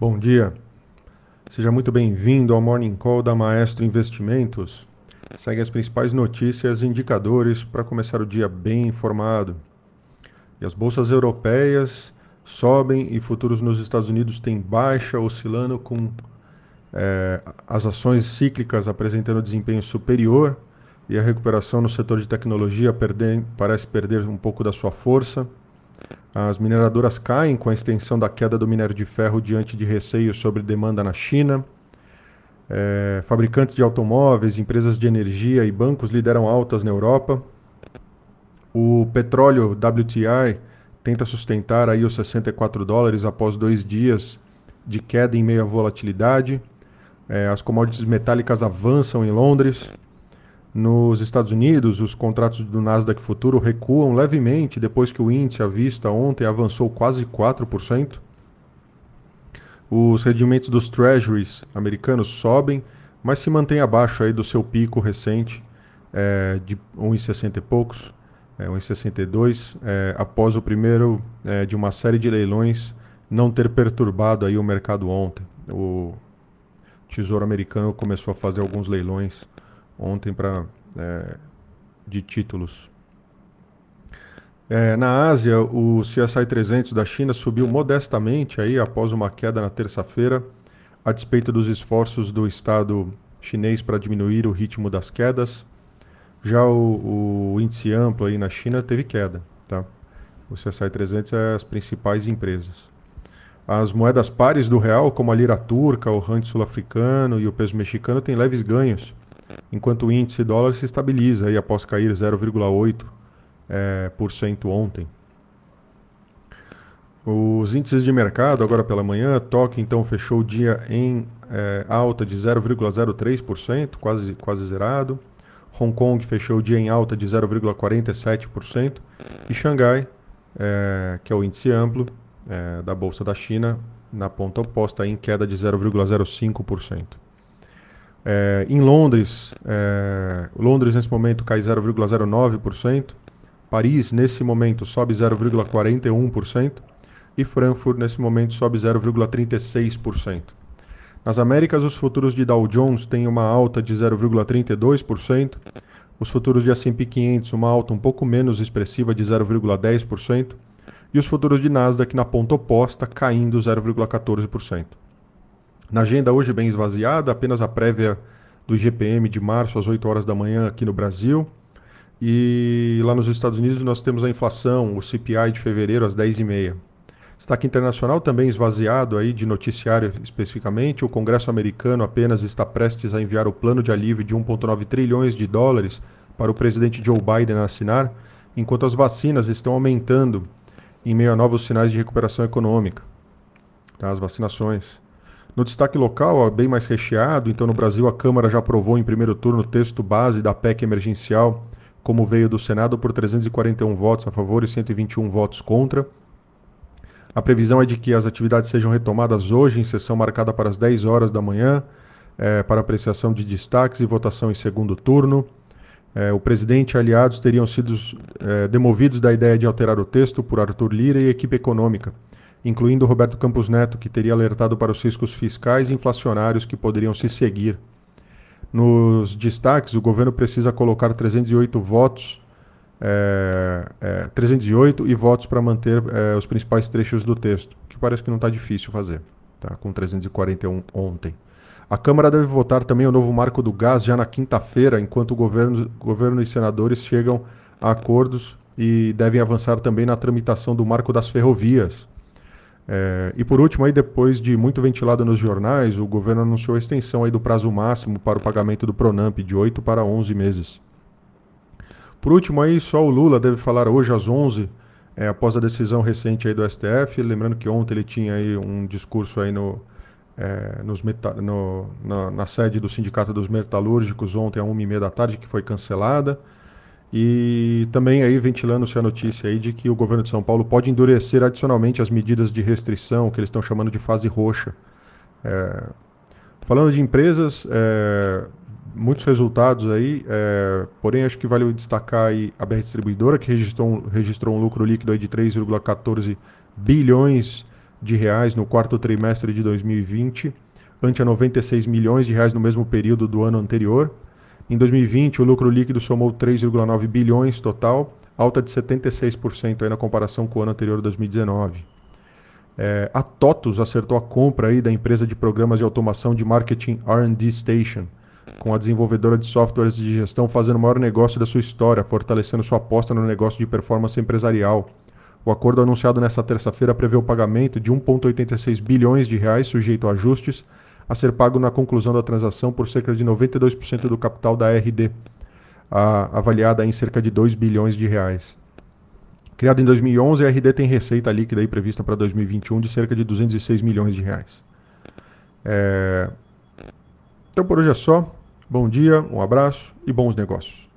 Bom dia. Seja muito bem-vindo ao Morning Call da Maestro Investimentos. Segue as principais notícias e indicadores para começar o dia bem informado. E as bolsas europeias sobem e futuros nos Estados Unidos têm baixa, oscilando com é, as ações cíclicas apresentando desempenho superior e a recuperação no setor de tecnologia parece perder um pouco da sua força. As mineradoras caem com a extensão da queda do minério de ferro diante de receios sobre demanda na China. É, fabricantes de automóveis, empresas de energia e bancos lideram altas na Europa. O petróleo WTI tenta sustentar aí os 64 dólares após dois dias de queda em meio à volatilidade. É, as commodities metálicas avançam em Londres. Nos Estados Unidos, os contratos do Nasdaq Futuro recuam levemente depois que o índice à vista ontem avançou quase 4%. Os rendimentos dos treasuries americanos sobem, mas se mantém abaixo aí do seu pico recente é, de 1,60 e poucos, é, 1,62, é, após o primeiro é, de uma série de leilões não ter perturbado aí o mercado ontem. O Tesouro Americano começou a fazer alguns leilões ontem para é, de títulos. É, na Ásia, o CSI 300 da China subiu modestamente aí após uma queda na terça-feira, a despeito dos esforços do Estado chinês para diminuir o ritmo das quedas. Já o, o, índice amplo aí na China teve queda, tá? O CSI 300 é as principais empresas. As moedas pares do real, como a lira turca, o rand sul-africano e o peso mexicano, têm leves ganhos, enquanto o índice dólar se estabiliza aí após cair 0,8% é, ontem. Os índices de mercado, agora pela manhã, Tóquio então fechou o dia em é, alta de 0,03%, quase, quase zerado. Hong Kong fechou o dia em alta de 0,47%. E Xangai, é, que é o índice amplo é, da Bolsa da China, na ponta oposta em queda de 0,05%. É, em Londres, é, Londres nesse momento cai 0,09%, Paris nesse momento sobe 0,41% e Frankfurt nesse momento sobe 0,36%. Nas Américas, os futuros de Dow Jones têm uma alta de 0,32%, os futuros de S&P 500 uma alta um pouco menos expressiva de 0,10% e os futuros de Nasdaq na ponta oposta caindo 0,14%. Na agenda hoje bem esvaziada, apenas a prévia do IGPM de março às 8 horas da manhã aqui no Brasil. E lá nos Estados Unidos nós temos a inflação, o CPI de fevereiro às 10h30. Destaque internacional também esvaziado aí de noticiário especificamente. O Congresso americano apenas está prestes a enviar o plano de alívio de 1,9 trilhões de dólares para o presidente Joe Biden assinar, enquanto as vacinas estão aumentando em meio a novos sinais de recuperação econômica. Tá, as vacinações. No destaque local, bem mais recheado, então no Brasil a Câmara já aprovou em primeiro turno o texto base da PEC emergencial, como veio do Senado por 341 votos a favor e 121 votos contra. A previsão é de que as atividades sejam retomadas hoje, em sessão marcada para as 10 horas da manhã, é, para apreciação de destaques e votação em segundo turno. É, o presidente e aliados teriam sido é, demovidos da ideia de alterar o texto por Arthur Lira e equipe econômica, incluindo Roberto Campos Neto, que teria alertado para os riscos fiscais e inflacionários que poderiam se seguir. Nos destaques, o governo precisa colocar 308 votos é, é, 308 e votos para manter é, os principais trechos do texto, que parece que não está difícil fazer, tá? com 341 ontem. A Câmara deve votar também o novo marco do gás já na quinta-feira, enquanto o governo, governo e senadores chegam a acordos e devem avançar também na tramitação do marco das ferrovias. É, e por último, aí, depois de muito ventilado nos jornais, o governo anunciou a extensão aí do prazo máximo para o pagamento do Pronamp de 8 para 11 meses. Por último, aí, só o Lula deve falar hoje às 11, é, após a decisão recente aí do STF. Lembrando que ontem ele tinha aí um discurso aí no, é, nos no, na, na, sede do Sindicato dos Metalúrgicos ontem, às 1h30 da tarde, que foi cancelada. E também aí ventilando-se a notícia aí de que o governo de São Paulo pode endurecer adicionalmente as medidas de restrição, que eles estão chamando de fase roxa. É, falando de empresas, é, muitos resultados aí, é, porém acho que vale destacar aí a BR Distribuidora, que registrou um, registrou um lucro líquido aí de 3,14 bilhões de reais no quarto trimestre de 2020, ante a 96 milhões de reais no mesmo período do ano anterior. Em 2020, o lucro líquido somou 3,9 bilhões total, alta de 76% aí na comparação com o ano anterior, 2019. É, a TOTUS acertou a compra aí da empresa de programas de automação de marketing R&D Station, com a desenvolvedora de softwares de gestão fazendo o maior negócio da sua história, fortalecendo sua aposta no negócio de performance empresarial. O acordo anunciado nesta terça-feira prevê o pagamento de 1,86 bilhões de reais, sujeito a ajustes, a ser pago na conclusão da transação por cerca de 92% do capital da RD, a, avaliada em cerca de 2 bilhões de reais. Criada em 2011, a RD tem receita líquida aí prevista para 2021 de cerca de 206 milhões de reais. É... Então por hoje é só. Bom dia, um abraço e bons negócios.